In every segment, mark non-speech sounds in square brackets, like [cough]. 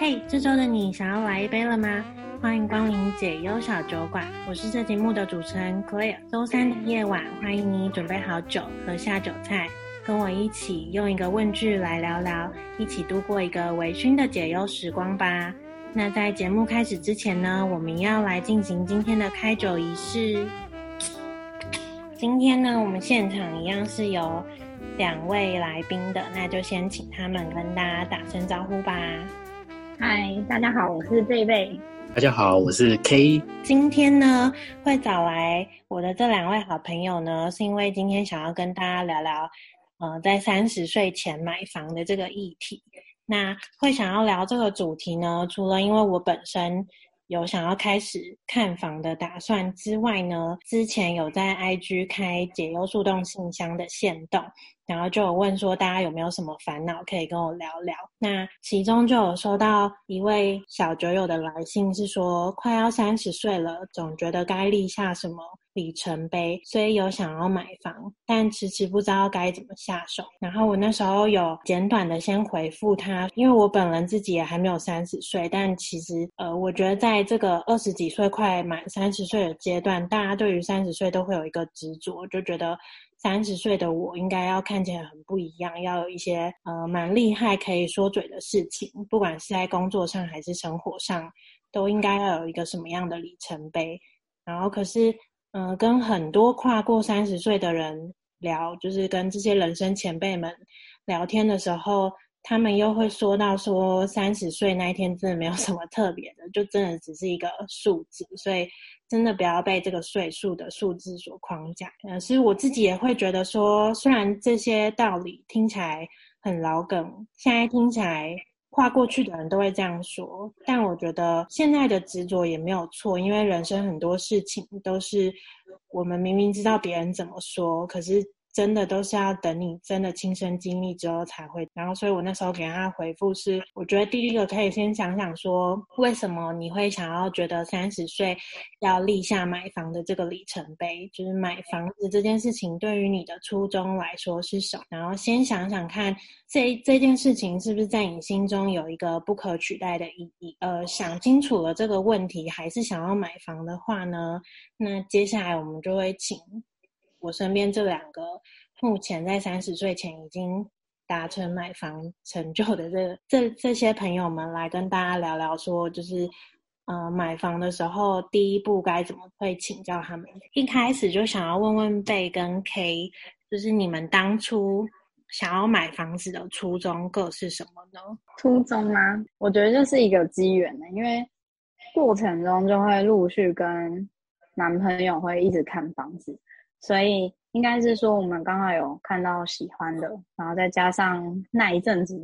嘿，hey, 这周的你想要来一杯了吗？欢迎光临解忧小酒馆，我是这节目的主持人 Claire。周三的夜晚，欢迎你准备好酒和下酒菜，跟我一起用一个问句来聊聊，一起度过一个微醺的解忧时光吧。那在节目开始之前呢，我们要来进行今天的开酒仪式。今天呢，我们现场一样是有两位来宾的，那就先请他们跟大家打声招呼吧。嗨，大家好，我是贝贝。大家好，我是 K。今天呢，会找来我的这两位好朋友呢，是因为今天想要跟大家聊聊，呃，在三十岁前买房的这个议题。那会想要聊这个主题呢，除了因为我本身有想要开始看房的打算之外呢，之前有在 IG 开解忧树洞信箱的限动，然后就有问说大家有没有什么烦恼可以跟我聊聊。那其中就有收到一位小酒友的来信，是说快要三十岁了，总觉得该立下什么里程碑，所以有想要买房，但迟迟不知道该怎么下手。然后我那时候有简短的先回复他，因为我本人自己也还没有三十岁，但其实呃，我觉得在这个二十几岁快满三十岁的阶段，大家对于三十岁都会有一个执着，就觉得三十岁的我应该要看起来很不一样，要有一些呃蛮厉害可以说嘴的事情，不管是在工作上还是生活上，都应该要有一个什么样的里程碑。然后可是。嗯、呃，跟很多跨过三十岁的人聊，就是跟这些人生前辈们聊天的时候，他们又会说到说，三十岁那一天真的没有什么特别的，就真的只是一个数字，所以真的不要被这个岁数的数字所框架。呃，其实我自己也会觉得说，虽然这些道理听起来很老梗，现在听起来。跨过去的人都会这样说，但我觉得现在的执着也没有错，因为人生很多事情都是我们明明知道别人怎么说，可是。真的都是要等你真的亲身经历之后才会。然后，所以我那时候给他回复是，我觉得第一个可以先想想说，为什么你会想要觉得三十岁要立下买房的这个里程碑，就是买房子这件事情对于你的初衷来说是什么？然后先想想看，这这件事情是不是在你心中有一个不可取代的意义？呃，想清楚了这个问题，还是想要买房的话呢，那接下来我们就会请。我身边这两个目前在三十岁前已经达成买房成就的这这这些朋友们，来跟大家聊聊，说就是，呃，买房的时候第一步该怎么会请教他们？一开始就想要问问贝跟 K，就是你们当初想要买房子的初衷各是什么呢？初衷吗？我觉得就是一个机缘呢，因为过程中就会陆续跟男朋友会一直看房子。所以应该是说，我们刚好有看到喜欢的，然后再加上那一阵子，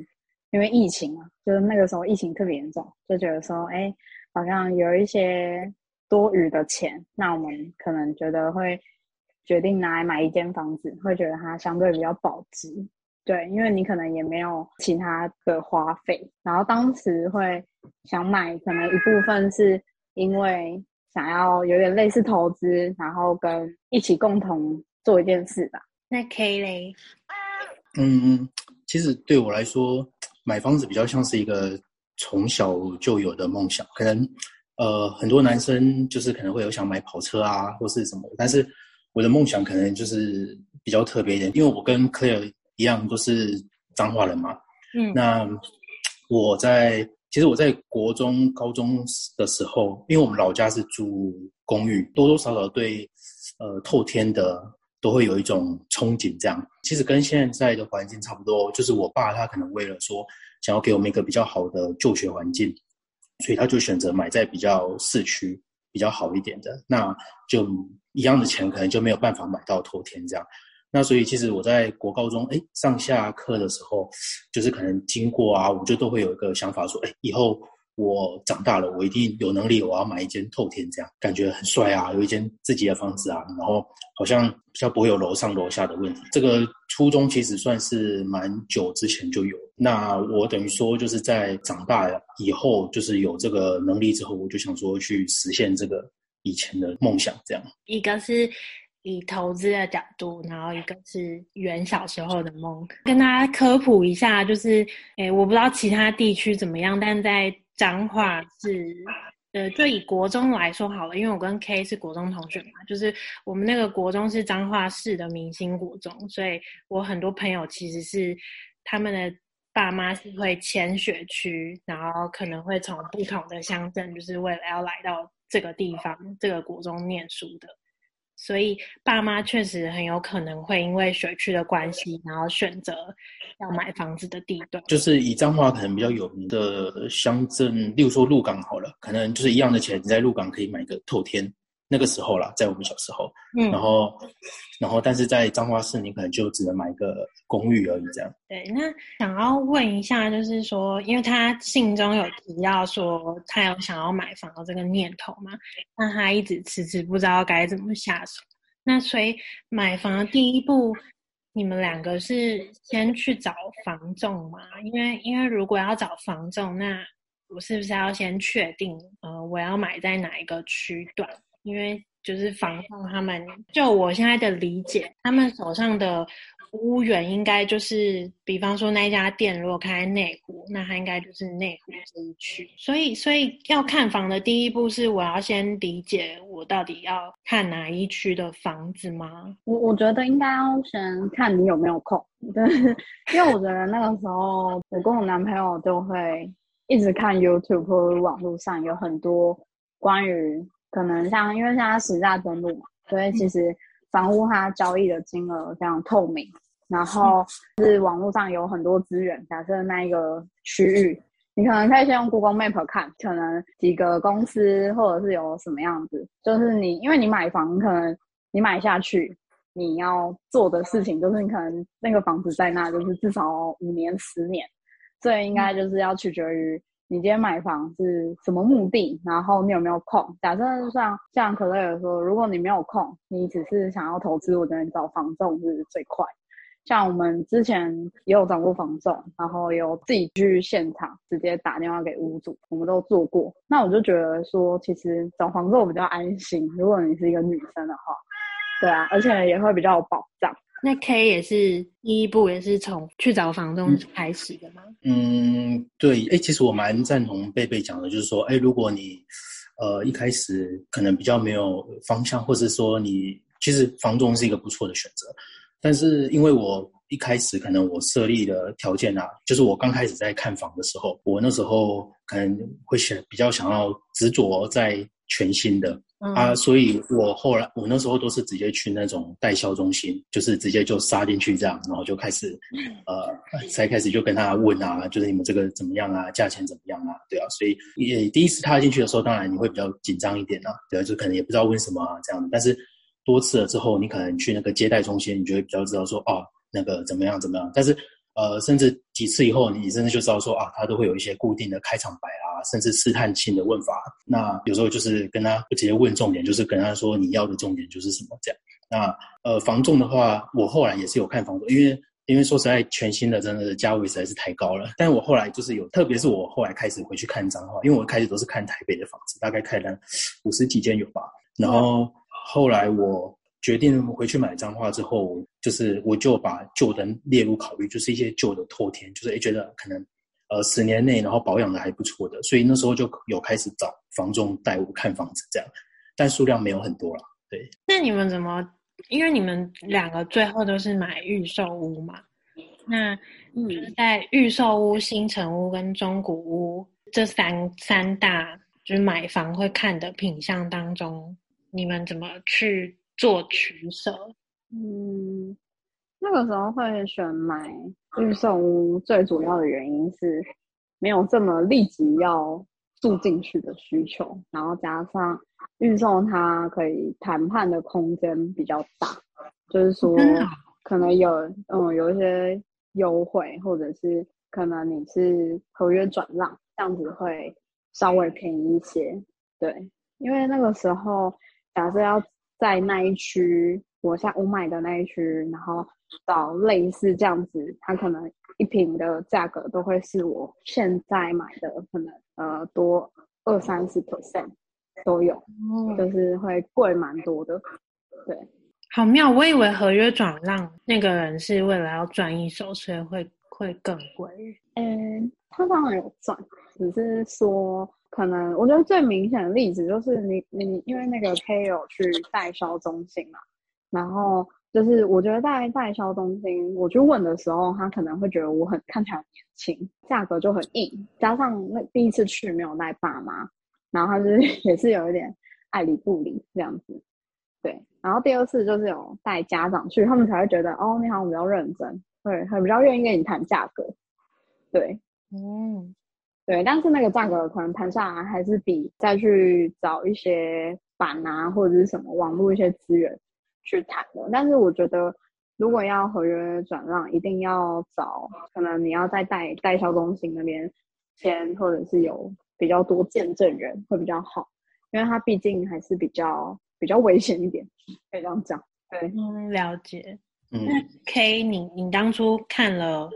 因为疫情嘛，就是那个时候疫情特别严重，就觉得说，哎，好像有一些多余的钱，那我们可能觉得会决定拿来买一间房子，会觉得它相对比较保值，对，因为你可能也没有其他的花费，然后当时会想买，可能一部分是因为。想要有点类似投资，然后跟一起共同做一件事吧。那 K 嘞？嗯，其实对我来说，买房子比较像是一个从小就有的梦想。可能呃，很多男生就是可能会有想买跑车啊，或是什么。但是我的梦想可能就是比较特别一点，因为我跟 Claire 一样都是彰化人嘛。嗯，那我在。其实我在国中、高中的时候，因为我们老家是住公寓，多多少少对呃透天的都会有一种憧憬。这样，其实跟现在的环境差不多，就是我爸他可能为了说想要给我们一个比较好的就学环境，所以他就选择买在比较市区比较好一点的，那就一样的钱可能就没有办法买到透天这样。那所以其实我在国高中哎上下课的时候，就是可能经过啊，我就都会有一个想法说，哎，以后我长大了，我一定有能力，我要买一间透天，这样感觉很帅啊，有一间自己的房子啊，然后好像比较不会有楼上楼下的问题。这个初衷其实算是蛮久之前就有。那我等于说就是在长大以后，就是有这个能力之后，我就想说去实现这个以前的梦想，这样。一个是。以投资的角度，然后一个是圆小时候的梦，跟大家科普一下，就是，诶，我不知道其他地区怎么样，但在彰化是，呃，就以国中来说好了，因为我跟 K 是国中同学嘛，就是我们那个国中是彰化市的明星国中，所以我很多朋友其实是他们的爸妈是会迁学区，然后可能会从不同的乡镇，就是为了要来到这个地方，这个国中念书的。所以爸妈确实很有可能会因为学区的关系，然后选择要买房子的地段。就是以彰化可能比较有名的乡镇，例如说鹿港好了，可能就是一样的钱，你在鹿港可以买个透天。那个时候啦，在我们小时候，嗯，然后，然后，但是在彰化市，你可能就只能买一个公寓而已，这样。对，那想要问一下，就是说，因为他信中有提到说他有想要买房的这个念头嘛，那他一直迟迟不知道该怎么下手。那所以买房的第一步，你们两个是先去找房仲吗？因为，因为如果要找房仲，那我是不是要先确定，呃，我要买在哪一个区段？因为就是房仲他们，就我现在的理解，他们手上的屋源应该就是，比方说那家店如果开在内湖，那他应该就是内湖这一区。所以，所以要看房的第一步是，我要先理解我到底要看哪一区的房子吗？我我觉得应该要先看你有没有空，对，因为我觉得那个时候我跟我男朋友就会一直看 YouTube 或者网络上有很多关于。可能像，因为现在实价登录嘛，所以其实房屋它交易的金额非常透明，然后是网络上有很多资源。假设那一个区域，你可能可以先用 Google Map 看，可能几个公司或者是有什么样子。就是你，因为你买房，可能你买下去，你要做的事情就是你可能那个房子在那，就是至少五年、十年，所以应该就是要取决于。你今天买房是什么目的？然后你有没有空？假设像像可乐有说，如果你没有空，你只是想要投资，我觉得找房仲是最快。像我们之前也有找过房仲，然后有自己去现场直接打电话给屋主，我们都做过。那我就觉得说，其实找房仲比较安心。如果你是一个女生的话，对啊，而且也会比较有保障。那 K 也是第一步，也是从去找房东开始的吗？嗯，对。哎，其实我蛮赞同贝贝讲的，就是说，哎，如果你呃一开始可能比较没有方向，或者说你其实房东是一个不错的选择，但是因为我一开始可能我设立的条件啊，就是我刚开始在看房的时候，我那时候可能会想比较想要执着在全新的。啊，所以我后来我那时候都是直接去那种代销中心，就是直接就杀进去这样，然后就开始，呃，才开始就跟他问啊，就是你们这个怎么样啊，价钱怎么样啊，对啊，所以也第一次踏进去的时候，当然你会比较紧张一点啊，对啊，就可能也不知道问什么啊这样，但是多次了之后，你可能去那个接待中心，你就会比较知道说，哦，那个怎么样怎么样，但是呃，甚至几次以后，你真的就知道说啊，他都会有一些固定的开场白啊。啊甚至试探性的问法，那有时候就是跟他不直接问重点，就是跟他说你要的重点就是什么这样。那呃，房重的话，我后来也是有看房仲，因为因为说实在，全新的真的价位实在是太高了。但我后来就是有，特别是我后来开始回去看彰化，因为我开始都是看台北的房子，大概看了五十几间有吧。然后后来我决定回去买彰化之后，就是我就把旧的列入考虑，就是一些旧的透天，就是诶觉得可能。呃，十年内，然后保养的还不错的，所以那时候就有开始找房仲带我看房子这样，但数量没有很多了。对，那你们怎么？因为你们两个最后都是买预售屋嘛？那就是，在预售屋、新城屋跟中古屋这三三大就是买房会看的品相当中，你们怎么去做取舍？嗯。那个时候会选买预售屋，最主要的原因是没有这么立即要住进去的需求，然后加上预售它可以谈判的空间比较大，就是说可能有嗯有一些优惠，或者是可能你是合约转让，这样子会稍微便宜一些。对，因为那个时候假设要在那一区，我下我买的那一区，然后。找类似这样子，它可能一瓶的价格都会是我现在买的可能呃多二三十 percent 都有，嗯、就是会贵蛮多的。对，好妙！我以为合约转让那个人是为了要赚一手，所以会会更贵。嗯，他当然有赚，只是说可能我觉得最明显的例子就是你你因为那个 K 有去代销中心嘛，然后就是我觉得在代销中心我去问的时候，他可能会觉得我很看起来很年轻，价格就很硬，加上那第一次去没有带爸妈，然后他就是 [laughs] 也是有一点爱理不理这样子。对，然后第二次就是有带家长去，他们才会觉得哦，你好像比较认真，对，很比较愿意跟你谈价格。对，嗯，对，但是那个价格可能谈下来还是比再去找一些板啊或者是什么网络一些资源去谈的。但是我觉得，如果要合约转让，一定要找可能你要在代代销中心那边签，或者是有比较多见证人会比较好，因为它毕竟还是比较。比较危险一点，可以这样讲。对，嗯，了解。嗯，那 K，你你当初看了，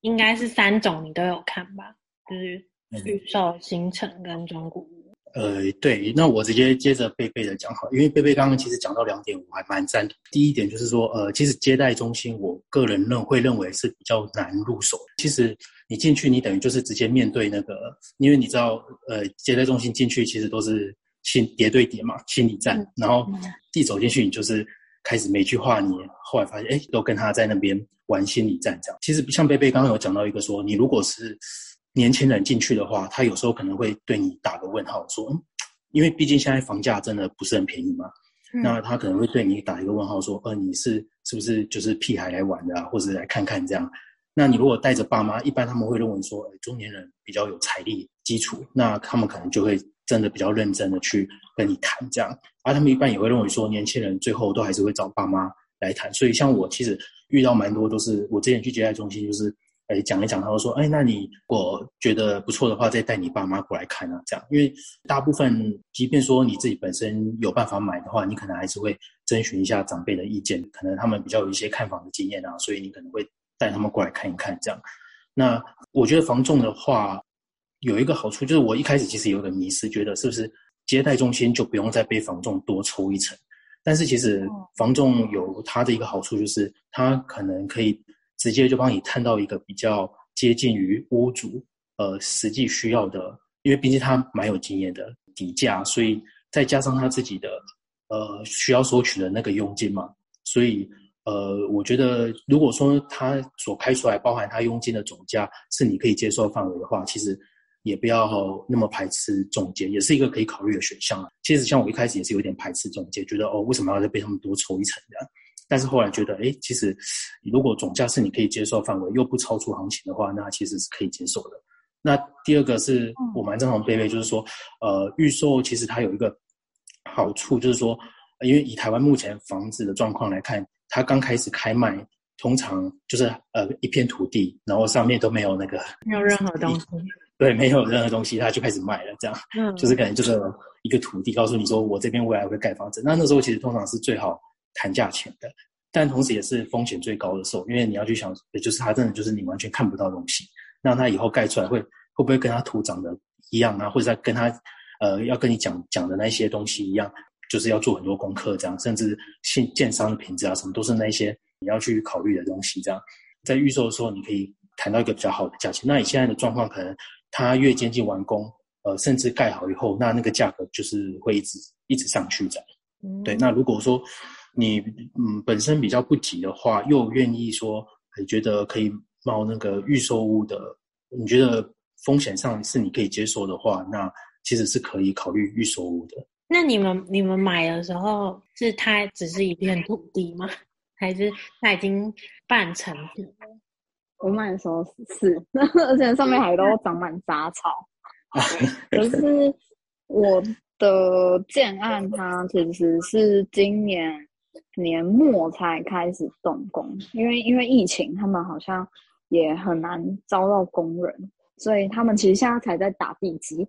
应该是三种，你都有看吧？就是预售、新城跟中古屋。呃，对，那我直接接着贝贝的讲好，因为贝贝刚刚其实讲到两点，我还蛮赞同。第一点就是说，呃，其实接待中心，我个人认会认为是比较难入手。其实你进去，你等于就是直接面对那个，因为你知道，呃，接待中心进去其实都是。心叠对叠嘛，心理战。然后一走进去，你就是开始每句话，你后来发现，哎，都跟他在那边玩心理战这样。其实像贝贝刚刚有讲到一个说，你如果是年轻人进去的话，他有时候可能会对你打个问号，说，嗯，因为毕竟现在房价真的不是很便宜嘛。嗯、那他可能会对你打一个问号，说，呃，你是是不是就是屁孩来玩的啊，或者来看看这样？那你如果带着爸妈，一般他们会认为说，哎，中年人比较有财力基础，那他们可能就会。真的比较认真的去跟你谈这样，而他们一般也会认为说，年轻人最后都还是会找爸妈来谈。所以像我其实遇到蛮多都是，我之前去接待中心就是，哎讲一讲，他会说，哎，那你我觉得不错的话，再带你爸妈过来看啊，这样。因为大部分，即便说你自己本身有办法买的话，你可能还是会征询一下长辈的意见，可能他们比较有一些看房的经验啊，所以你可能会带他们过来看一看这样。那我觉得房仲的话。有一个好处就是，我一开始其实有一个迷失，觉得是不是接待中心就不用再被房仲多抽一层？但是其实房仲有它的一个好处，就是它可能可以直接就帮你探到一个比较接近于屋主呃实际需要的，因为毕竟他蛮有经验的底价，所以再加上他自己的呃需要收取的那个佣金嘛，所以呃我觉得如果说他所开出来包含他佣金的总价是你可以接受范围的话，其实。也不要那么排斥仲介，也是一个可以考虑的选项啊。其实像我一开始也是有点排斥仲介，觉得哦，为什么要再被他们多抽一层这样？但是后来觉得，哎，其实如果总价是你可以接受范围，又不超出行情的话，那其实是可以接受的。那第二个是我蛮赞同贝贝，就是说，呃，预售其实它有一个好处，就是说，因为以台湾目前房子的状况来看，它刚开始开卖，通常就是呃一片土地，然后上面都没有那个没有任何东西。对，没有任何东西，它就开始卖了，这样，嗯，就是可能就是一个土地，告诉你说我这边未来会盖房子。那那时候其实通常是最好谈价钱的，但同时也是风险最高的时候，因为你要去想，也就是他真的就是你完全看不到东西，那他以后盖出来会会不会跟他图长得一样啊，或者跟他呃要跟你讲讲的那些东西一样，就是要做很多功课，这样，甚至建建商的品质啊什么都是那些你要去考虑的东西，这样，在预售的时候你可以谈到一个比较好的价钱。那你现在的状况可能。它越接近完工，呃，甚至盖好以后，那那个价格就是会一直一直上去的。嗯，对。那如果说你嗯本身比较不急的话，又愿意说，你觉得可以冒那个预售屋的，你觉得风险上是你可以接受的话，那其实是可以考虑预售屋的。那你们你们买的时候，是它只是一片土地吗？还是它已经半成品了？我买的时候是，[laughs] 而且上面还都长满杂草。[laughs] 可是我的建案，它其实是今年年末才开始动工，因为因为疫情，他们好像也很难招到工人，所以他们其实现在才在打地基，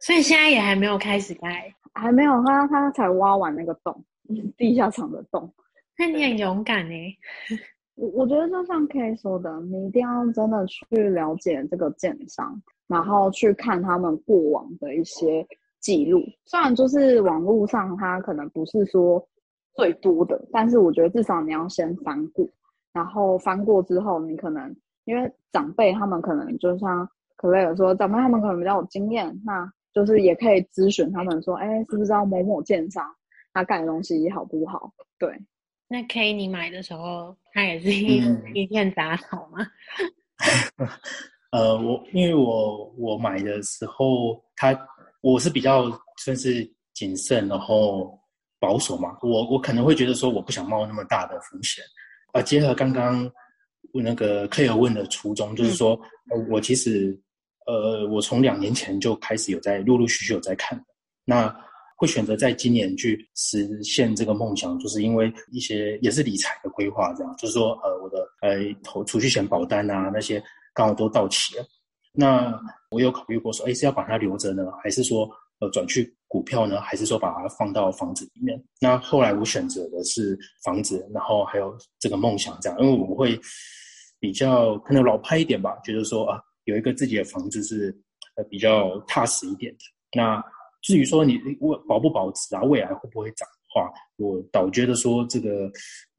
所以现在也还没有开始盖，还没有，他他才挖完那个洞，[laughs] 地下场的洞。那你很勇敢欸。我我觉得就像 K 说的，你一定要真的去了解这个建商，然后去看他们过往的一些记录。虽然就是网络上他可能不是说最多的，但是我觉得至少你要先翻过，然后翻过之后，你可能因为长辈他们可能就像可乐有说长辈他们可能比较有经验，那就是也可以咨询他们说，哎，是不是要某某建商他盖的东西好不好？对。那 K 你买的时候，他也是一、嗯、一片杂草吗？[laughs] 呃，我因为我我买的时候，他我是比较算是谨慎，然后保守嘛。我我可能会觉得说，我不想冒那么大的风险。啊，结合刚刚那个 Claire 问的初衷，就是说，嗯、我其实呃，我从两年前就开始有在陆陆续续有在看。那会选择在今年去实现这个梦想，就是因为一些也是理财的规划，这样就是说，呃，我的呃投储蓄险保单啊那些刚好都到期了。那我有考虑过说，哎，是要把它留着呢，还是说呃转去股票呢，还是说把它放到房子里面？那后来我选择的是房子，然后还有这个梦想这样，因为我会比较可能老派一点吧，觉得说啊，有一个自己的房子是呃比较踏实一点的。那至于说你未保不保值啊，未来会不会涨的话，我倒觉得说这个，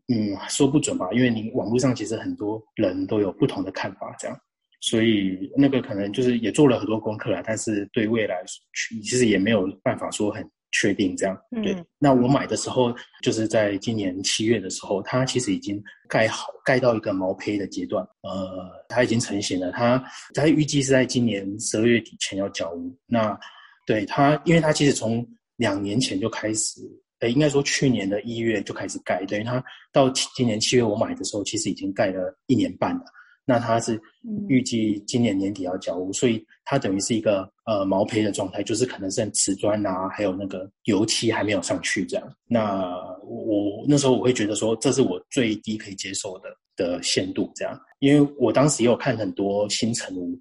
嗯，说不准吧，因为你网络上其实很多人都有不同的看法，这样，所以那个可能就是也做了很多功课啦，但是对未来其实也没有办法说很确定这样。对，嗯、那我买的时候就是在今年七月的时候，它其实已经盖好，盖到一个毛坯的阶段，呃，它已经成型了，它它预计是在今年十二月底前要交屋，那。对它，因为它其实从两年前就开始，呃，应该说去年的一月就开始盖，等于它到今年七月我买的时候，其实已经盖了一年半了。那他是预计今年年底要交屋，所以它等于是一个呃毛坯的状态，就是可能剩瓷砖啊，还有那个油漆还没有上去这样。那我那时候我会觉得说，这是我最低可以接受的的限度这样，因为我当时也有看很多新城屋。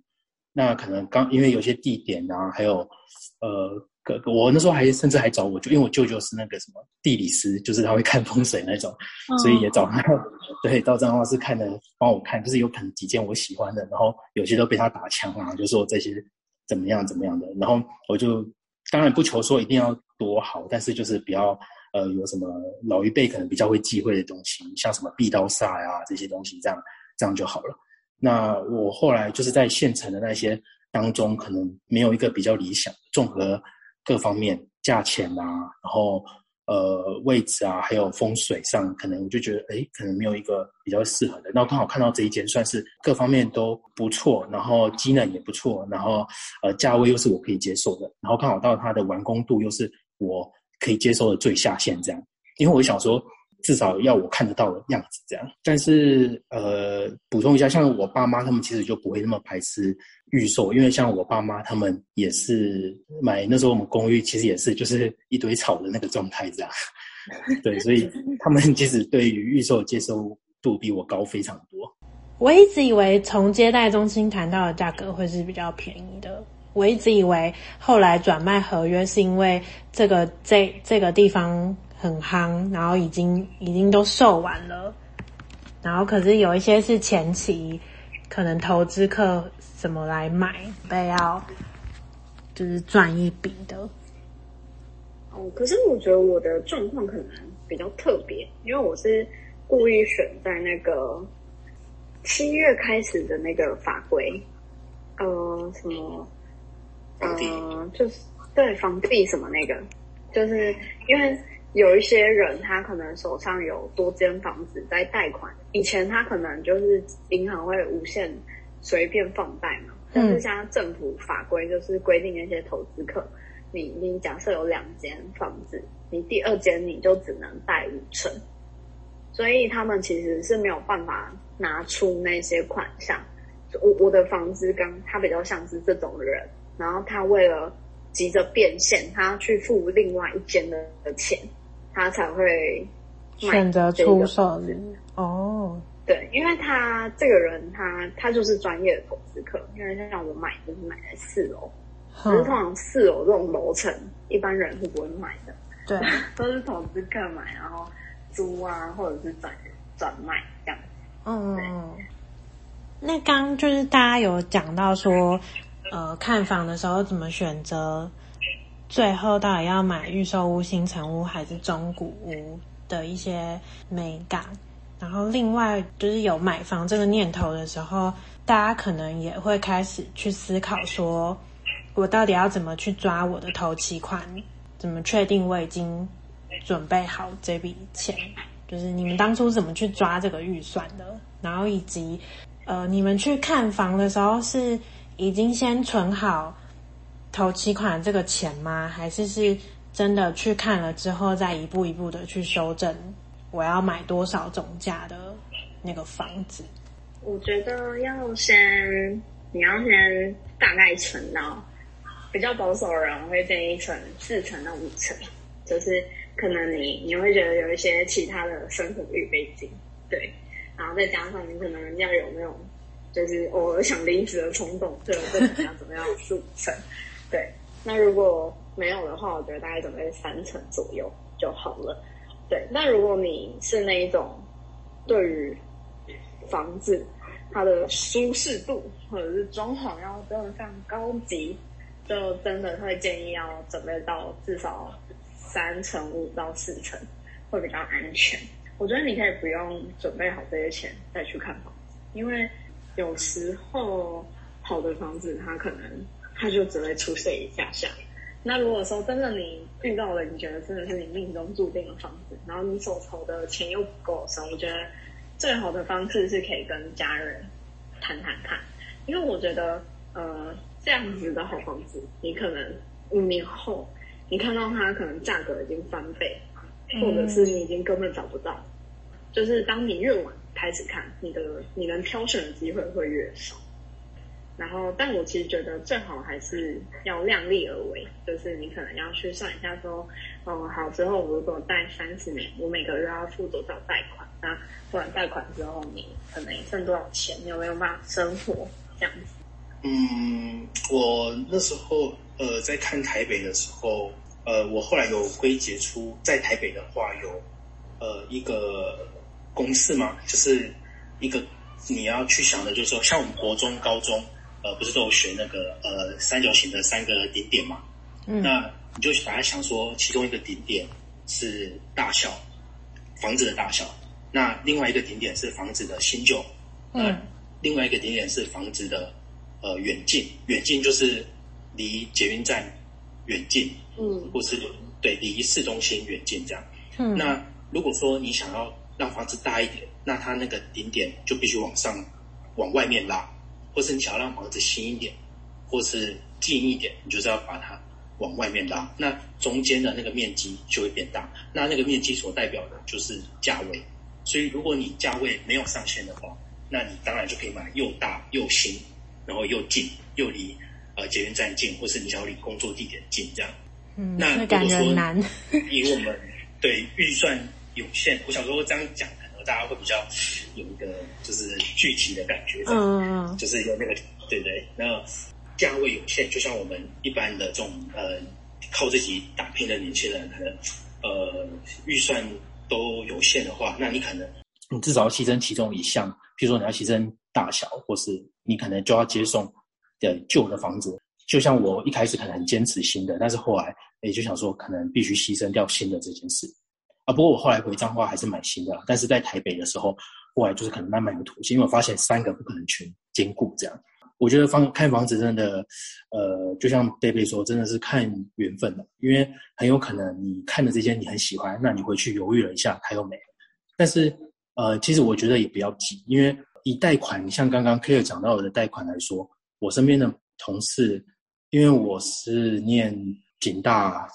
那可能刚因为有些地点啊，还有呃，个我那时候还甚至还找我舅，因为我舅舅是那个什么地理师，就是他会看风水那种，嗯、所以也找他。对，到彰化是看的，帮我看，就是有可能几件我喜欢的，然后有些都被他打枪啊，就说这些怎么样怎么样的。然后我就当然不求说一定要多好，但是就是比较呃有什么老一辈可能比较会忌讳的东西，像什么壁刀煞呀这些东西，这样这样就好了。那我后来就是在县城的那些当中，可能没有一个比较理想，综合各方面价钱啊，然后呃位置啊，还有风水上，可能我就觉得哎，可能没有一个比较适合的。那刚好看到这一间，算是各方面都不错，然后机能也不错，然后呃价位又是我可以接受的，然后刚好到它的完工度又是我可以接受的最下限这样，因为我想说。至少要我看得到的样子，这样。但是，呃，补充一下，像我爸妈他们其实就不会那么排斥预售，因为像我爸妈他们也是买那时候我们公寓，其实也是就是一堆草的那个状态，这样。[laughs] 对，所以 [laughs] 他们其实对于预售的接受度比我高非常多。我一直以为从接待中心谈到的价格会是比较便宜的，我一直以为后来转卖合约是因为这个这这个地方。很夯，然后已经已经都售完了，然后可是有一些是前期可能投资客怎么来买，被要就是赚一笔的。哦，可是我觉得我的状况可能比较特别，因为我是故意选在那个七月开始的那个法规，呃，什么，呃，就是对房地什么那个，就是因为。有一些人，他可能手上有多间房子在贷款。以前他可能就是银行会无限随便放贷嘛，但是现在政府法规就是规定那些投资客，你你假设有两间房子，你第二间你就只能贷五成，所以他们其实是没有办法拿出那些款项。我我的房子刚他比较像是这种人，然后他为了急着变现，他去付另外一间的的钱。他才会选择出售。哦，对，因为他这个人他他就是专业的投资客，因为像我买就是买在四楼，可是通常四楼这种楼层一般人是不会买的，对，[laughs] 都是投资客买，然后租啊或者是转转卖这样。嗯，对那刚就是大家有讲到说，呃，看房的时候怎么选择？最后到底要买预售屋、新成屋还是中古屋的一些美感，然后另外就是有买房这个念头的时候，大家可能也会开始去思考说，我到底要怎么去抓我的头期款？怎么确定我已经准备好这笔钱？就是你们当初怎么去抓这个预算的？然后以及，呃，你们去看房的时候是已经先存好投期款这个钱吗？还是是真的去看了之后再一步一步的去修正我要买多少总价的那个房子？我觉得要先，你要先大概存到。比较保守的人会建议存四成到五成，就是可能你你会觉得有一些其他的生活预备金，对，然后再加上你可能要有那种就是偶尔想离职的冲动，对，这可能要怎么样四五成，对。那如果没有的话，我觉得大概准备三成左右就好了，对。那如果你是那一种对于房子它的舒适度或者是装潢要真的非常高级。就真的会建议要准备到至少三成五到四成，会比较安全。我觉得你可以不用准备好这些钱再去看房子，因为有时候好的房子它可能它就只会出现一下下。那如果说真的你遇到了，你觉得真的是你命中注定的房子，然后你手头的钱又不够的时候，我觉得最好的方式是可以跟家人谈谈看，因为我觉得呃。这样子的好房子，你可能五年后，你看到它可能价格已经翻倍，或者是你已经根本找不到。就是当你越晚开始看，你的你能挑选的机会会越少。然后，但我其实觉得最好还是要量力而为，就是你可能要去算一下说，哦，好，之后如果贷三十年，我每个月要付多少贷款？那付完贷款之后，你可能剩多少钱？你有没有办法生活？这样子。嗯，我那时候呃在看台北的时候，呃，我后来有归结出在台北的话有呃一个公式嘛，就是一个你要去想的，就是说像我们国中、高中呃不是都有学那个呃三角形的三个顶点嘛？嗯，那你就把它想说，其中一个顶点是大小，房子的大小，那另外一个顶点是房子的新旧，嗯，另外一个顶点是房子的。呃，远近，远近就是离捷运站远近，嗯，或是对离市中心远近这样。嗯，那如果说你想要让房子大一点，那它那个顶点就必须往上往外面拉，或是你想要让房子新一点，或是近一点，你就是要把它往外面拉。那中间的那个面积就会变大，那那个面积所代表的就是价位。所以如果你价位没有上限的话，那你当然就可以买又大又新。然后又近，又离呃捷运站近，或是你想要离工作地点近，这样。嗯，那如果说以我们对预算有限，我想说这样讲，大家会比较有一个就是具体的感觉，嗯嗯，就是有那个对对。那价位有限，就像我们一般的这种呃靠自己打拼的年轻人，可能呃预算都有限的话，那你可能你至少要牺牲其中一项，譬如说你要牺牲大小，或是。你可能就要接送的旧的房子，就像我一开始可能很坚持新的，但是后来也就想说，可能必须牺牲掉新的这件事不过我后来回彰化还是蛮新的，但是在台北的时候，后来就是可能慢慢有妥协，因为我发现三个不可能全兼顾这样。我觉得房看房子真的，呃，就像贝贝说，真的是看缘分的，因为很有可能你看的这些你很喜欢，那你回去犹豫了一下，它又没了。但是呃，其实我觉得也不要急，因为。以贷款，像刚刚 Clare 讲到的贷款来说，我身边的同事，因为我是念警大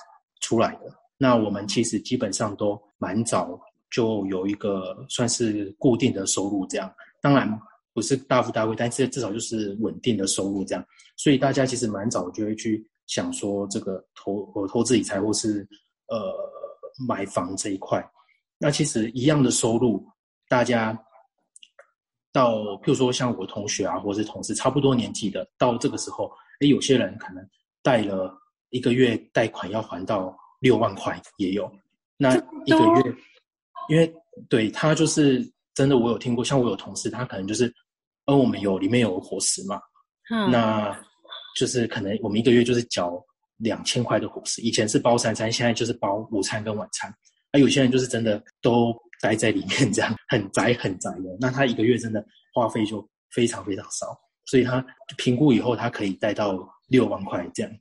出来的，那我们其实基本上都蛮早就有一个算是固定的收入，这样，当然不是大富大贵，但是至少就是稳定的收入这样，所以大家其实蛮早就会去想说这个投呃投资理财或是呃买房这一块，那其实一样的收入，大家。到，譬如说像我同学啊，或是同事，差不多年纪的，到这个时候，诶，有些人可能贷了一个月贷款要还到六万块也有。那一个月，因为对他就是真的，我有听过，像我有同事，他可能就是，而我们有里面有伙食嘛，嗯，那就是可能我们一个月就是缴两千块的伙食，以前是包三餐，现在就是包午餐跟晚餐。那有些人就是真的都。待在里面这样很宅很宅的，那他一个月真的花费就非常非常少。所以他评估以后，他可以贷到六万块这样，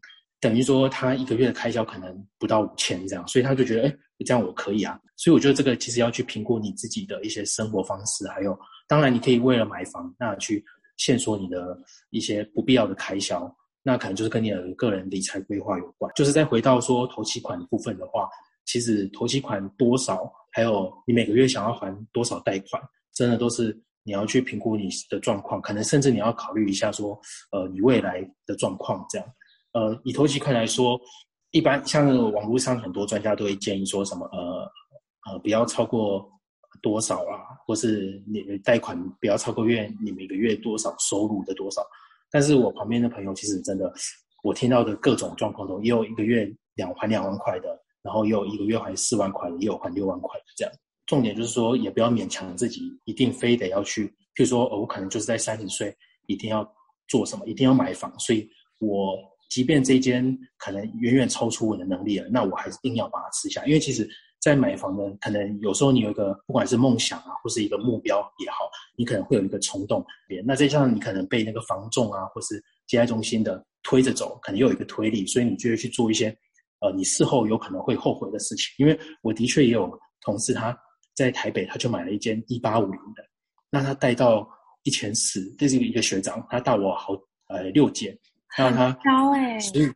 等于说他一个月的开销可能不到五千这样，所以他就觉得，哎，这样我可以啊。所以我觉得这个其实要去评估你自己的一些生活方式，还有当然你可以为了买房，那去限缩你的一些不必要的开销，那可能就是跟你的个人理财规划有关。就是再回到说头期款的部分的话，其实头期款多少，还有你每个月想要还多少贷款，真的都是。你要去评估你的状况，可能甚至你要考虑一下说，呃，你未来的状况这样。呃，以投期款来说，一般像网络上很多专家都会建议说什么，呃呃，不要超过多少啊，或是你的贷款不要超过月你每个月多少收入的多少。但是我旁边的朋友其实真的，我听到的各种状况都，也有一个月两还两万块的，然后也有一个月还四万块的，也有还六万块的这样。重点就是说，也不要勉强自己，一定非得要去。譬如说，我可能就是在三十岁一定要做什么，一定要买房。所以，我即便这间可能远远超出我的能力了，那我还是硬要把它吃下。因为其实，在买房呢，可能有时候你有一个不管是梦想啊，或是一个目标也好，你可能会有一个冲动。那再加上你可能被那个房仲啊，或是接待中心的推着走，可能又有一个推力，所以你就会去做一些呃，你事后有可能会后悔的事情。因为我的确也有同事他。在台北，他就买了一间一八五零的，那他贷到一千四，这是一个学长，他大我好呃六届，那他高哎，所以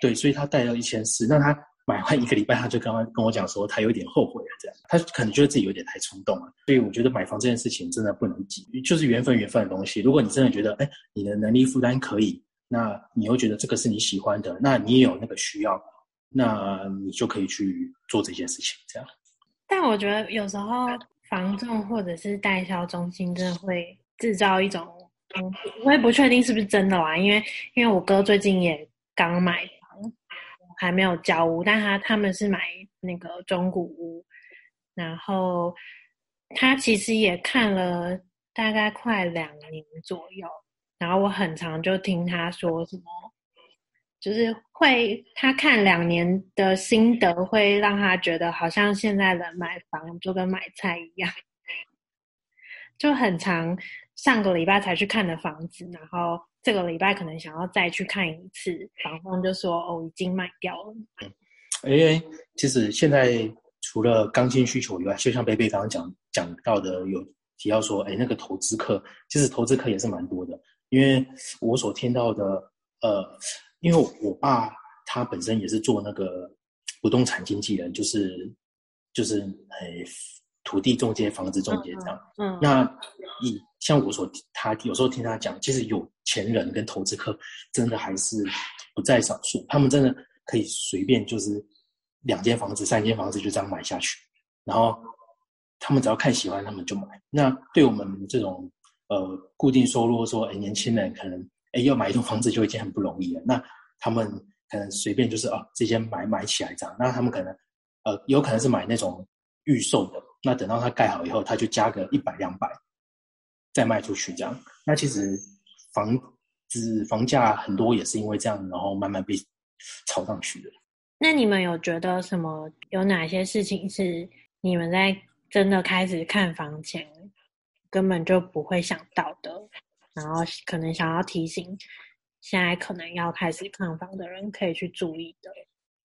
对，所以他贷到一千四，那他买完一个礼拜，他就刚刚跟我讲说，他有点后悔了，这样，他可能觉得自己有点太冲动了，所以我觉得买房这件事情真的不能急，就是缘分缘分的东西。如果你真的觉得，哎，你的能力负担可以，那你又觉得这个是你喜欢的，那你也有那个需要，那你就可以去做这件事情，这样。但我觉得有时候房仲或者是代销中心真的会制造一种，嗯，我也不确定是不是真的啦，因为因为我哥最近也刚买房，还没有交屋，但他他们是买那个中古屋，然后他其实也看了大概快两年左右，然后我很常就听他说什么。就是会，他看两年的心得，会让他觉得好像现在的买房就跟买菜一样，[laughs] 就很长。上个礼拜才去看的房子，然后这个礼拜可能想要再去看一次，房东就说：“哦，已经卖掉了。”嗯，因为其实现在除了刚性需求以外，就像贝贝刚刚讲讲到的，有提到说，哎，那个投资客，其实投资客也是蛮多的。因为我所听到的，呃。因为我爸他本身也是做那个不动产经纪人，就是就是诶土地中介、房子中介这样。嗯，嗯那以像我所他有时候听他讲，其实有钱人跟投资客真的还是不在少数，他们真的可以随便就是两间房子、三间房子就这样买下去，然后他们只要看喜欢，他们就买。那对我们这种呃固定收入说，哎年轻人可能。哎，要买一栋房子就已经很不容易了。那他们可能随便就是啊，这间买买起来这样。那他们可能呃，有可能是买那种预售的。那等到它盖好以后，他就加个一百两百，再卖出去这样。那其实房子房价很多也是因为这样，然后慢慢被炒上去的。那你们有觉得什么？有哪些事情是你们在真的开始看房前根本就不会想到的？然后可能想要提醒，现在可能要开始看房的人可以去注意的。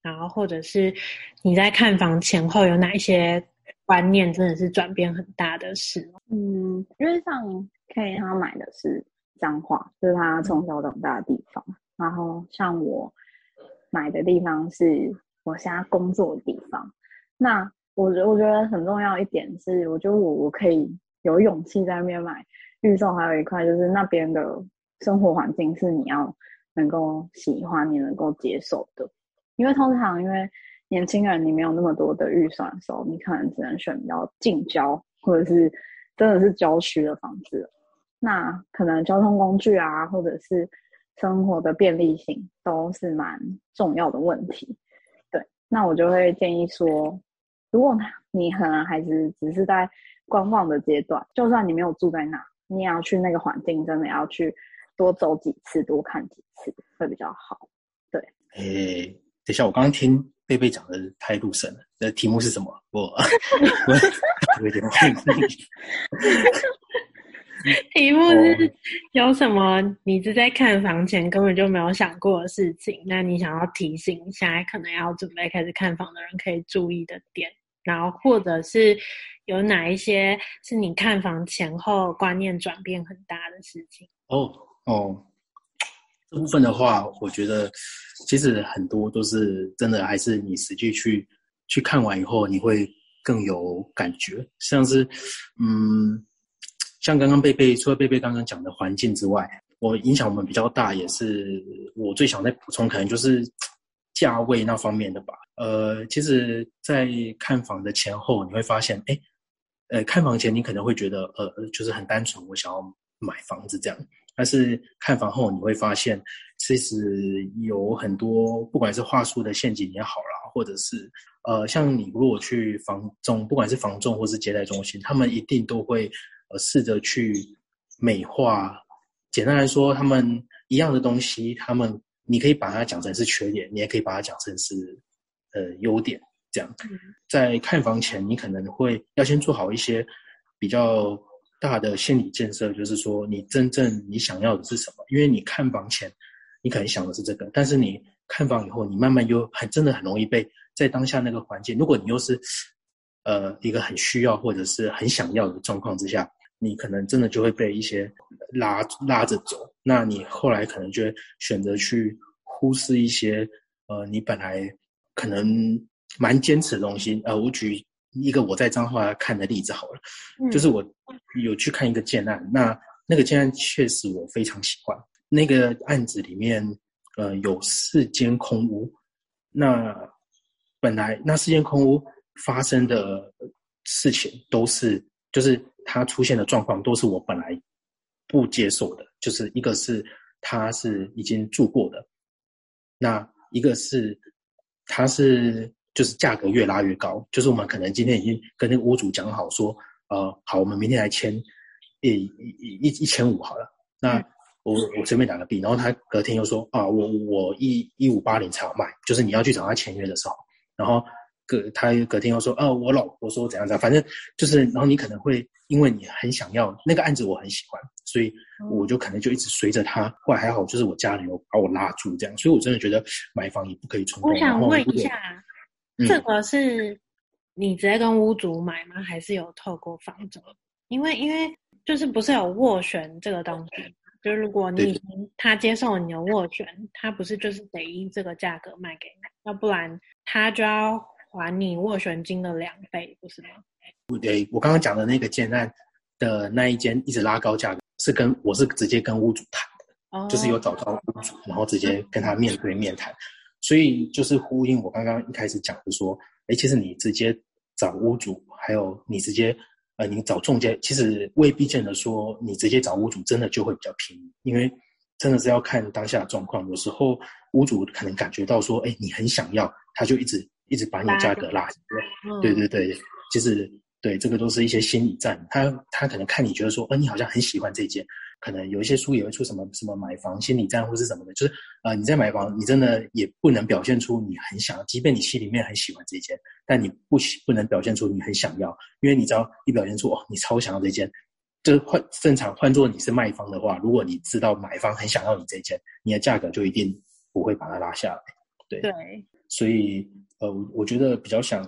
然后或者是你在看房前后有哪一些观念真的是转变很大的事？嗯，因为像 K 他买的是彰化，就是他从小长大的地方。然后像我买的地方是我现在工作的地方。那我觉我觉得很重要一点是，我觉得我我可以有勇气在那边买。预售还有一块就是那边的生活环境是你要能够喜欢、你能够接受的，因为通常因为年轻人你没有那么多的预算的时候，你可能只能选比较近郊或者是真的是郊区的房子，那可能交通工具啊或者是生活的便利性都是蛮重要的问题。对，那我就会建议说，如果你可能还是只是在观望的阶段，就算你没有住在那。你也要去那个环境，真的要去多走几次，多看几次会比较好。对，诶、等一下，我刚刚听贝贝讲的太入神了。那题目是什么？我我有点忘记。[laughs] 题目是有什么你是在看房前根本就没有想过的事情？那你想要提醒现在可能要准备开始看房的人可以注意的点，然后或者是有哪一些是你看房前后观念转变很大的事情？哦哦，这部分的话，我觉得其实很多都是真的，还是你实际去去看完以后，你会更有感觉，像是嗯。像刚刚贝贝，除了贝贝刚刚讲的环境之外，我影响我们比较大，也是我最想再补充，可能就是价位那方面的吧。呃，其实，在看房的前后，你会发现，哎，呃，看房前你可能会觉得，呃，就是很单纯，我想要买房子这样。但是看房后，你会发现，其实有很多，不管是话术的陷阱也好啦，或者是呃，像你如果去房中，不管是房仲或是接待中心，他们一定都会。呃，试着去美化。简单来说，他们一样的东西，他们你可以把它讲成是缺点，你也可以把它讲成是呃优点。这样，在看房前，你可能会要先做好一些比较大的心理建设，就是说你真正你想要的是什么。因为你看房前，你可能想的是这个，但是你看房以后，你慢慢又很真的很容易被在当下那个环境，如果你又是呃一个很需要或者是很想要的状况之下。你可能真的就会被一些拉拉着走，那你后来可能就会选择去忽视一些呃，你本来可能蛮坚持的东西。呃，我举一个我在彰化看的例子好了，嗯、就是我有去看一个建案，那那个建案确实我非常喜欢。那个案子里面呃有四间空屋，那本来那四间空屋发生的事情都是就是。它出现的状况都是我本来不接受的，就是一个是他是已经住过的，那一个是他是就是价格越拉越高，就是我们可能今天已经跟那个屋主讲好说，呃，好，我们明天来签一一一一千五好了，那我我随便打个币，然后他隔天又说啊，我我一一五八零才要卖，就是你要去找他签约的时候，然后。隔他隔天又说，哦，我老婆说怎样怎样，反正就是，然后你可能会因为你很想要那个案子，我很喜欢，所以我就可能就一直随着他。后来还好，就是我家里有把我拉住，这样，所以我真的觉得买房也不可以冲动。我想问一下，这个是你直接跟屋主买吗？还是有透过房仲？因为因为就是不是有斡旋这个东西，就是如果你已经他接受你的斡旋，他不是就是得以这个价格卖给你，要不然他就要。还你斡旋金的两倍，不是吗？不对，我刚刚讲的那个建案的那一间一直拉高价格，是跟我是直接跟屋主谈的，哦、就是有找到屋主，然后直接跟他面对面谈，所以就是呼应我刚刚一开始讲的说，哎，其实你直接找屋主，还有你直接呃你找中介，其实未必见得说你直接找屋主真的就会比较便宜，因为真的是要看当下的状况，有时候屋主可能感觉到说，哎，你很想要，他就一直。一直把你的价格拉起来，嗯、对对对，其实对这个都是一些心理战。他他可能看你觉得说，呃，你好像很喜欢这件，可能有一些书也会出什么什么买房心理战或是什么的，就是呃你在买房，你真的也不能表现出你很想要，即便你心里面很喜欢这件，但你不不能表现出你很想要，因为你知道一表现出哦，你超想要这件，就是换正常换做你是卖方的话，如果你知道买方很想要你这件，你的价格就一定不会把它拉下来，对对，所以。呃，我觉得比较想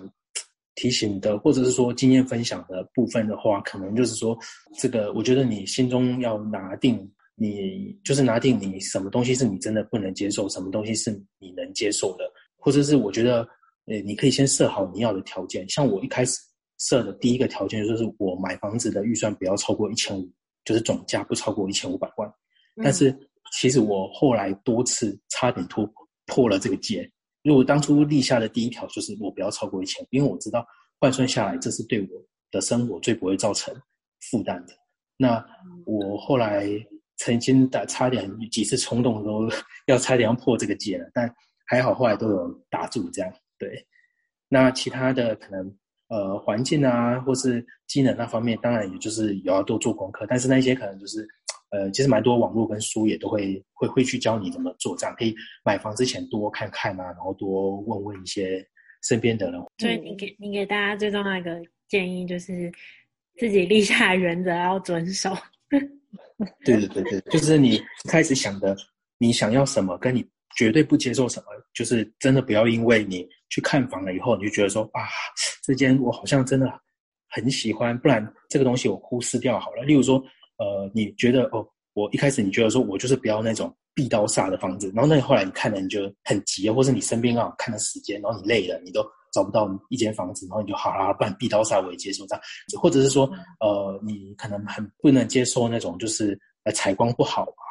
提醒的，或者是说经验分享的部分的话，可能就是说，这个我觉得你心中要拿定，你就是拿定你什么东西是你真的不能接受，什么东西是你能接受的，或者是我觉得，呃，你可以先设好你要的条件。像我一开始设的第一个条件就是，我买房子的预算不要超过一千五，就是总价不超过一千五百万。嗯。但是其实我后来多次差点突破了这个界。如果当初立下的第一条就是我不要超过一千，因为我知道换算下来这是对我的生活最不会造成负担的。那我后来曾经打差点几次冲动都 [laughs] 要差点要破这个戒了，但还好后来都有打住这样。对，那其他的可能呃环境啊或是机能那方面，当然也就是有要多做功课，但是那些可能就是。呃，其实蛮多网络跟书也都会会会去教你怎么做，这样可以买房之前多看看啊，然后多问问一些身边的人。所以你给你给大家最重要一个建议就是，自己立下原则要遵守。[laughs] 对对对对，就是你开始想的，你想要什么，跟你绝对不接受什么，就是真的不要因为你去看房了以后，你就觉得说啊，这间我好像真的很喜欢，不然这个东西我忽视掉好了。例如说，呃，你觉得哦，我一开始你觉得说我就是不要那种壁刀煞的房子，然后那你后来你看了你就很急，或者你身边刚好看了时间，然后你累了，你都。找不到一间房子，然后你就好啦，不然壁刀煞我也接受这样，或者是说，呃，你可能很不能接受那种就是呃采光不好啊，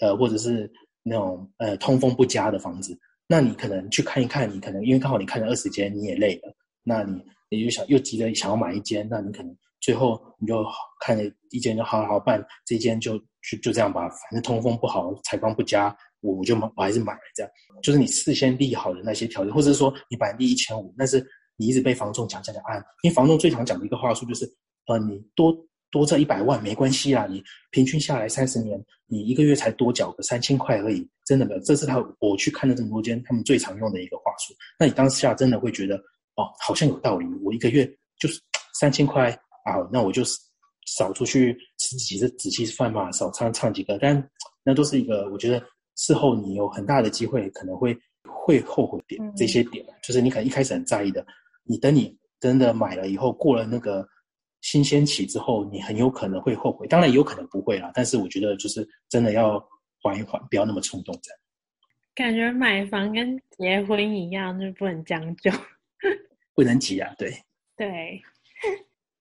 呃，或者是那种呃通风不佳的房子，那你可能去看一看，你可能因为刚好你看了二十间，你也累了，那你你就想又急着想要买一间，那你可能最后你就看了一间就好好办，这间就就就这样吧，反正通风不好，采光不佳。我我就买，我还是买了这样，就是你事先立好的那些条件，或者是说你本来立一千五，但是你一直被房仲讲讲讲啊，因为房仲最常讲的一个话术就是，呃，你多多这一百万没关系啦，你平均下来三十年，你一个月才多缴个三千块而已，真的没有，这是他我去看了这么多间，他们最常用的一个话术。那你当下真的会觉得，哦，好像有道理，我一个月就是三千块啊，那我就少出去吃几次仔细饭嘛，少唱唱几个，但那都是一个我觉得。事后你有很大的机会可能会会后悔点这些点，就是你可能一开始很在意的，你等你真的买了以后，过了那个新鲜期之后，你很有可能会后悔。当然也有可能不会啦，但是我觉得就是真的要缓一缓，不要那么冲动这样。感觉买房跟结婚一样，就是不能将就，[laughs] 不能急啊。对对。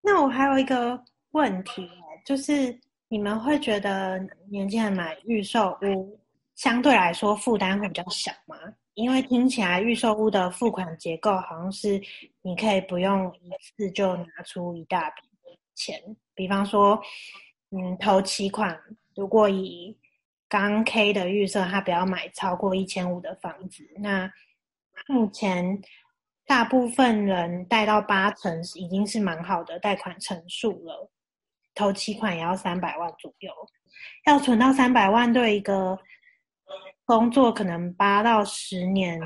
那我还有一个问题，就是你们会觉得年轻人买预售屋，相对来说负担会比较小吗，因为听起来预售屋的付款结构好像是你可以不用一次就拿出一大笔钱，比方说，嗯，头期款如果以刚 K 的预设，他不要买超过一千五的房子，那目前大部分人贷到八成已经是蛮好的贷款成数了，头期款也要三百万左右，要存到三百万对一个。工作可能八到十年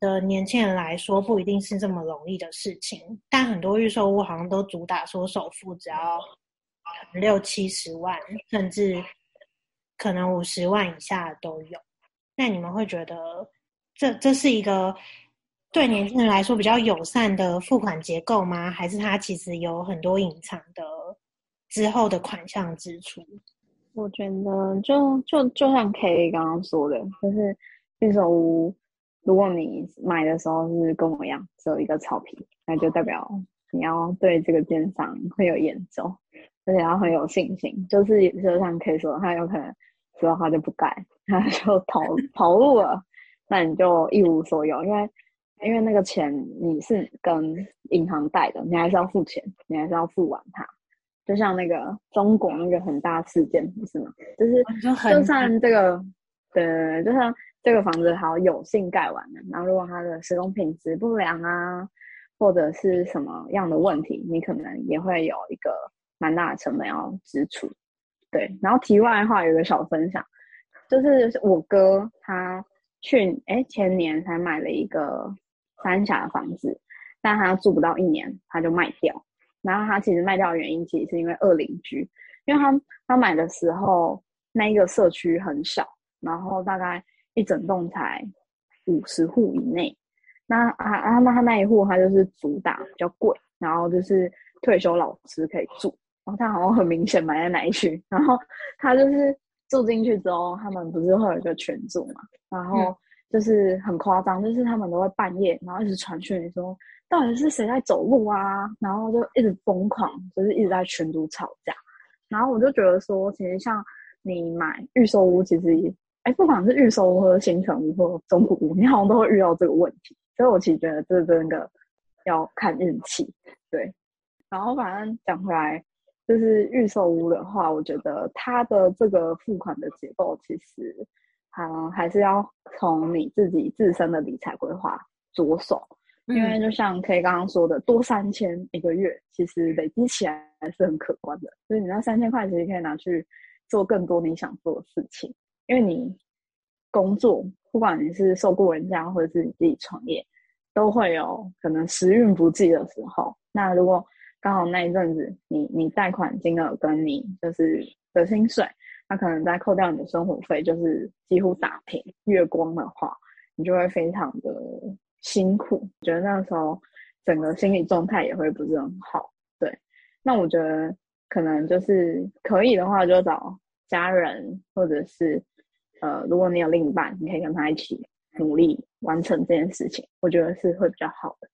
的年轻人来说，不一定是这么容易的事情。但很多预售屋好像都主打说首付只要六七十万，甚至可能五十万以下的都有。那你们会觉得这这是一个对年轻人来说比较友善的付款结构吗？还是它其实有很多隐藏的之后的款项支出？我觉得就就就像 K 刚刚说的，就是预售屋，如果你买的时候是跟我一样只有一个草皮，那就代表你要对这个建商会有研究，而且要很有信心。就是就像 K 说，他有可能之后他就不盖，他就 [laughs] 跑跑路了，那你就一无所有，因为因为那个钱你是跟银行贷的，你还是要付钱，你还是要付完它。就像那个中国那个很大事件，不是吗？就是就算这个，对，就像这个房子好有幸盖完了，然后如果它的施工品质不良啊，或者是什么样的问题，你可能也会有一个蛮大的成本要支出。对，然后题外的话有个小分享，就是我哥他去哎前年才买了一个三峡的房子，但他住不到一年他就卖掉。然后他其实卖掉的原因，其实是因为二邻居，因为他他买的时候那一个社区很小，然后大概一整栋才五十户以内。那啊啊那他那一户他就是主打比较贵，然后就是退休老师可以住，然后他好像很明显买在哪一区，然后他就是住进去之后，他们不是会有一个群组嘛，然后就是很夸张，就是他们都会半夜然后一直传讯说。到底是谁在走路啊？然后就一直疯狂，就是一直在群组吵架。然后我就觉得说，其实像你买预售屋，其实哎，不管是预售屋或者新成屋或者中古屋，你好像都会遇到这个问题。所以我其实觉得这真的要看运气。对。然后反正讲回来，就是预售屋的话，我觉得它的这个付款的结构，其实啊，还是要从你自己自身的理财规划着手。因为就像 K 刚刚说的，多三千一个月，其实累积起来还是很可观的。所以你那三千块其实可以拿去做更多你想做的事情。因为你工作，不管你是受雇人家或者是你自己创业，都会有可能时运不济的时候。那如果刚好那一阵子你你贷款金额跟你就是的薪水，他可能再扣掉你的生活费，就是几乎打平月光的话，你就会非常的辛苦。觉得那时候整个心理状态也会不是很好。对，那我觉得可能就是可以的话，就找家人或者是呃，如果你有另一半，你可以跟他一起努力完成这件事情，我觉得是会比较好的。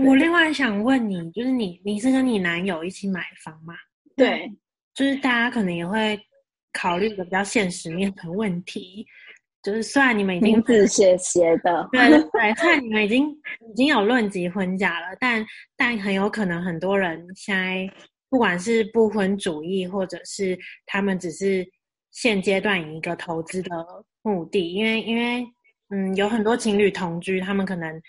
我另外想问你，就是你你是跟你男友一起买房吗？对，就是大家可能也会考虑一个比较现实面的问题，就是虽然你们已经名字写写的，对对对，虽然你们已经已经有论及婚嫁了，但但很有可能很多人现在不管是不婚主义，或者是他们只是现阶段以一个投资的目的，因为因为嗯有很多情侣同居，他们可能。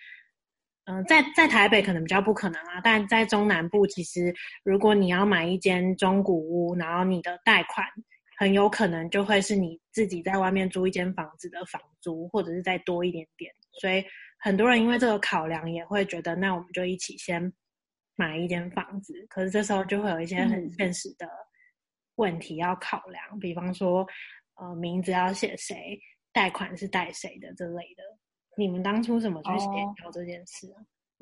嗯、呃，在在台北可能比较不可能啊，但在中南部，其实如果你要买一间中古屋，然后你的贷款很有可能就会是你自己在外面租一间房子的房租，或者是再多一点点。所以很多人因为这个考量，也会觉得那我们就一起先买一间房子。可是这时候就会有一些很现实的问题要考量，嗯、比方说，呃，名字要写谁，贷款是贷谁的之类的。你们当初怎么去协调这件事啊？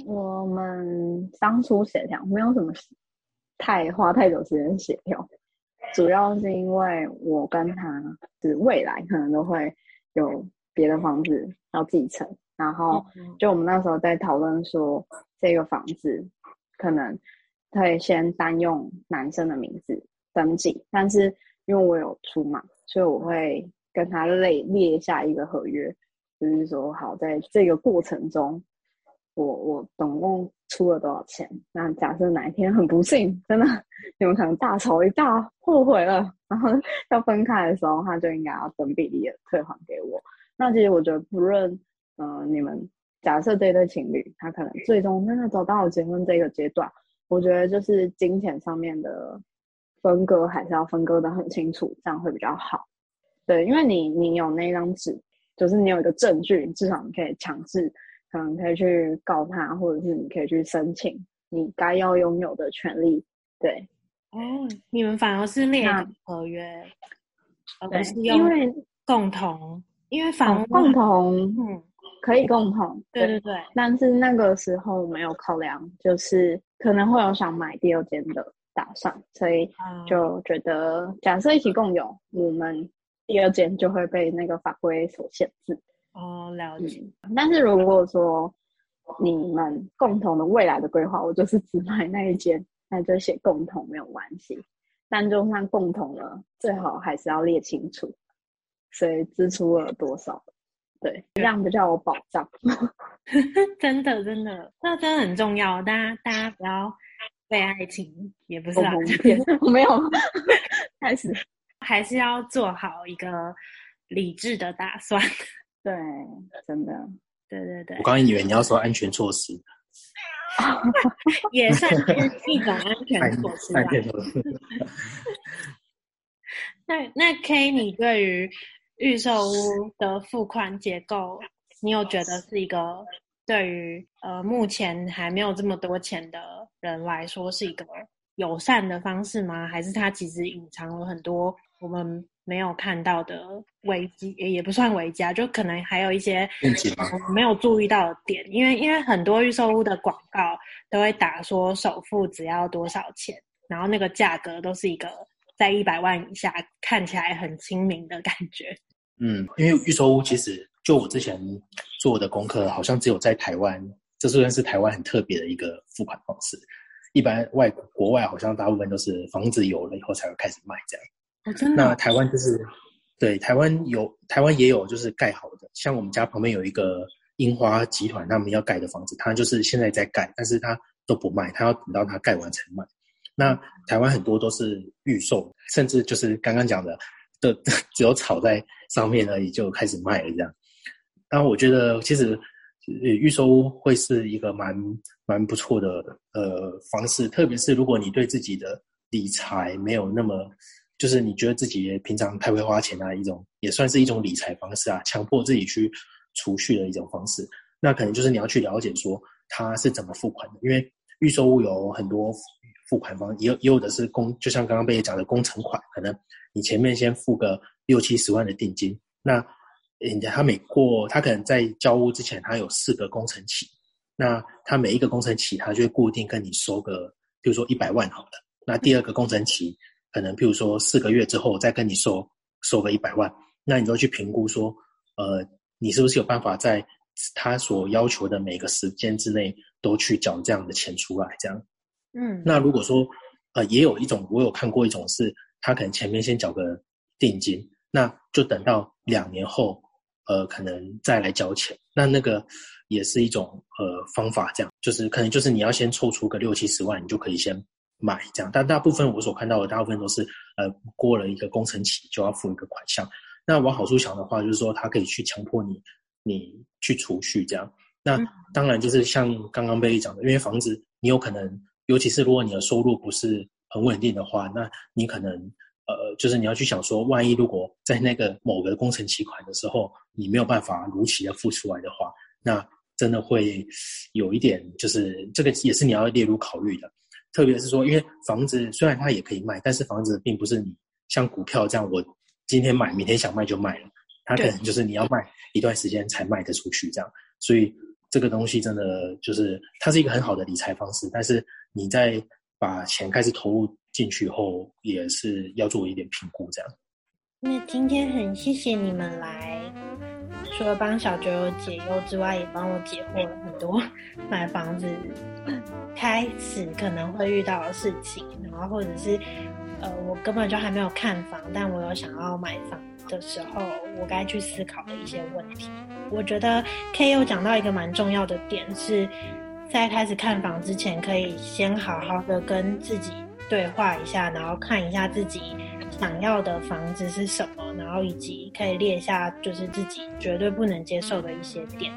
哦，我们当初协调没有什么太花太久时间协调，主要是因为我跟他是未来可能都会有别的房子要继承，然后就我们那时候在讨论说，这个房子可能可以先单用男生的名字登记，但是因为我有出嘛，所以我会跟他列列下一个合约。就是说，好，在这个过程中，我我总共出了多少钱？那假设哪一天很不幸，真的你们可能大吵一架，后悔了，然后 [laughs] 要分开的时候，他就应该要等比例的退还给我。那其实我觉得，不论呃你们假设这对情侣，他可能最终真的走到了结婚这个阶段，我觉得就是金钱上面的分割还是要分割的很清楚，这样会比较好。对，因为你你有那张纸。就是你有一个证据，至少你可以强制，可能可以去告他，或者是你可以去申请你该要拥有的权利。对，哦，你们反而是列合约，而不是用共同，因为反而共同，嗯，可以共同，对对对。但是那个时候没有考量，就是可能会有想买第二间的打算，所以就觉得假设一起共有，我们。第二间就会被那个法规所限制。哦，了解。嗯，但是如果说你们共同的未来的规划，我就是只买那一间，那就写共同没有关系。但就算共同了，最好还是要列清楚，所以支出了多少，对，这样比较有保障。[laughs] 真的，真的，那真的很重要。大家，大家不要被爱情，也不是啊，[laughs] 我没有 [laughs] 开始。还是要做好一个理智的打算。对，真的，对对对。我刚刚以为你要说安全措施，[laughs] 也算是一种安全 [laughs] 措施吧。[laughs] 那那 K，你对于预售屋的付款结构，你有觉得是一个对于呃目前还没有这么多钱的人来说是一个友善的方式吗？还是它其实隐藏了很多？我们没有看到的危机，也也不算危机啊，就可能还有一些没有注意到的点，因为因为很多预售屋的广告都会打说首付只要多少钱，然后那个价格都是一个在一百万以下，看起来很亲民的感觉。嗯，因为预售屋其实就我之前做的功课，好像只有在台湾，这算是台湾很特别的一个付款方式。一般外国国外好像大部分都是房子有了以后才会开始卖这样。哦、真的？那台湾就是，对，台湾有，台湾也有，就是盖好的。像我们家旁边有一个樱花集团，他们要盖的房子，他就是现在在盖，但是他都不卖，他要等到它盖完才卖。那台湾很多都是预售，甚至就是刚刚讲的，的只有炒在上面而已就开始卖了这样。那我觉得其实预售会是一个蛮蛮不错的呃方式，特别是如果你对自己的理财没有那么。就是你觉得自己平常太会花钱啊，一种也算是一种理财方式啊，强迫自己去储蓄的一种方式。那可能就是你要去了解说他是怎么付款的，因为预售屋有很多付款方，也有也有的是工，就像刚刚被讲的工程款，可能你前面先付个六七十万的定金，那人家他每过他可能在交屋之前，他有四个工程期，那他每一个工程期，他就固定跟你收个，比如说一百万好了，那第二个工程期可能譬如说四个月之后再跟你收收个一百万，那你就去评估说，呃，你是不是有办法在他所要求的每个时间之内都去缴这样的钱出来？这样，嗯，那如果说，呃，也有一种，我有看过一种是，他可能前面先缴个定金，那就等到两年后，呃，可能再来交钱。那那个也是一种呃方法，这样就是可能就是你要先凑出个六七十万，你就可以先买这样。但大部分我所看到的，大部分都是呃过了一个工程期就要付一个款项。那往好处想的话，就是说它可以去强迫你。你去储蓄这样，那当然就是像刚刚贝讲的，因为房子你有可能，尤其是如果你的收入不是很稳定的话，那你可能呃，就是你要去想说，万一如果在那个某个工程期款的时候，你没有办法如期的付出来的话，那真的会有一点，就是这个也是你要列入考虑的。特别是说，因为房子虽然它也可以卖，但是房子并不是你像股票这样，我今天买，明天想卖就卖了。它可能就是你要卖一段时间才卖得出去，这样，所以这个东西真的就是它是一个很好的理财方式，但是你在把钱开始投入进去后，也是要做一点评估，这样。那今天很谢谢你们来，除了帮小九解忧之外，也帮我解惑了很多 [laughs] 买房子开始可能会遇到的事情，然后或者是呃，我根本就还没有看房，但我有想要买房。的时候，我该去思考的一些问题。我觉得 K 又讲到一个蛮重要的点，是在开始看房之前，可以先好好的跟自己对话一下，然后看一下自己想要的房子是什么，然后以及可以列下就是自己绝对不能接受的一些点。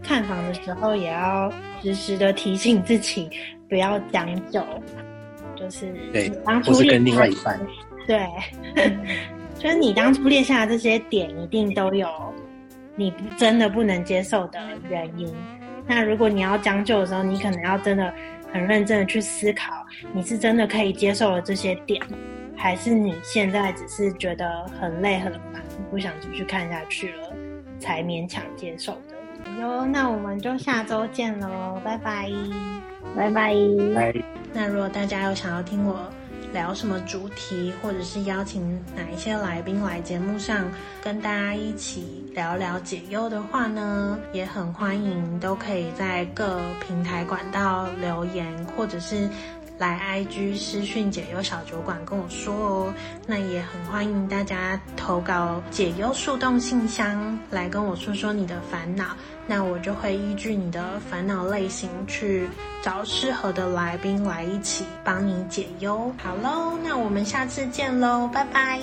看房的时候也要时时的提醒自己不要将就，就是对，或是跟另外一半对。[laughs] 就是你当初列下的这些点，一定都有你真的不能接受的原因。那如果你要将就的时候，你可能要真的很认真的去思考，你是真的可以接受的这些点，还是你现在只是觉得很累很烦，不想继续看下去了，才勉强接受的。哟，那我们就下周见喽，拜拜，拜拜。那如果大家有想要听我。聊什么主题，或者是邀请哪一些来宾来节目上跟大家一起聊聊解忧的话呢，也很欢迎，都可以在各平台管道留言，或者是来 IG 私讯解忧小酒馆跟我说哦。那也很欢迎大家投稿解忧树洞信箱来跟我说说你的烦恼。那我就会依据你的烦恼类型去找适合的来宾来一起帮你解忧。好喽，那我们下次见喽，拜拜。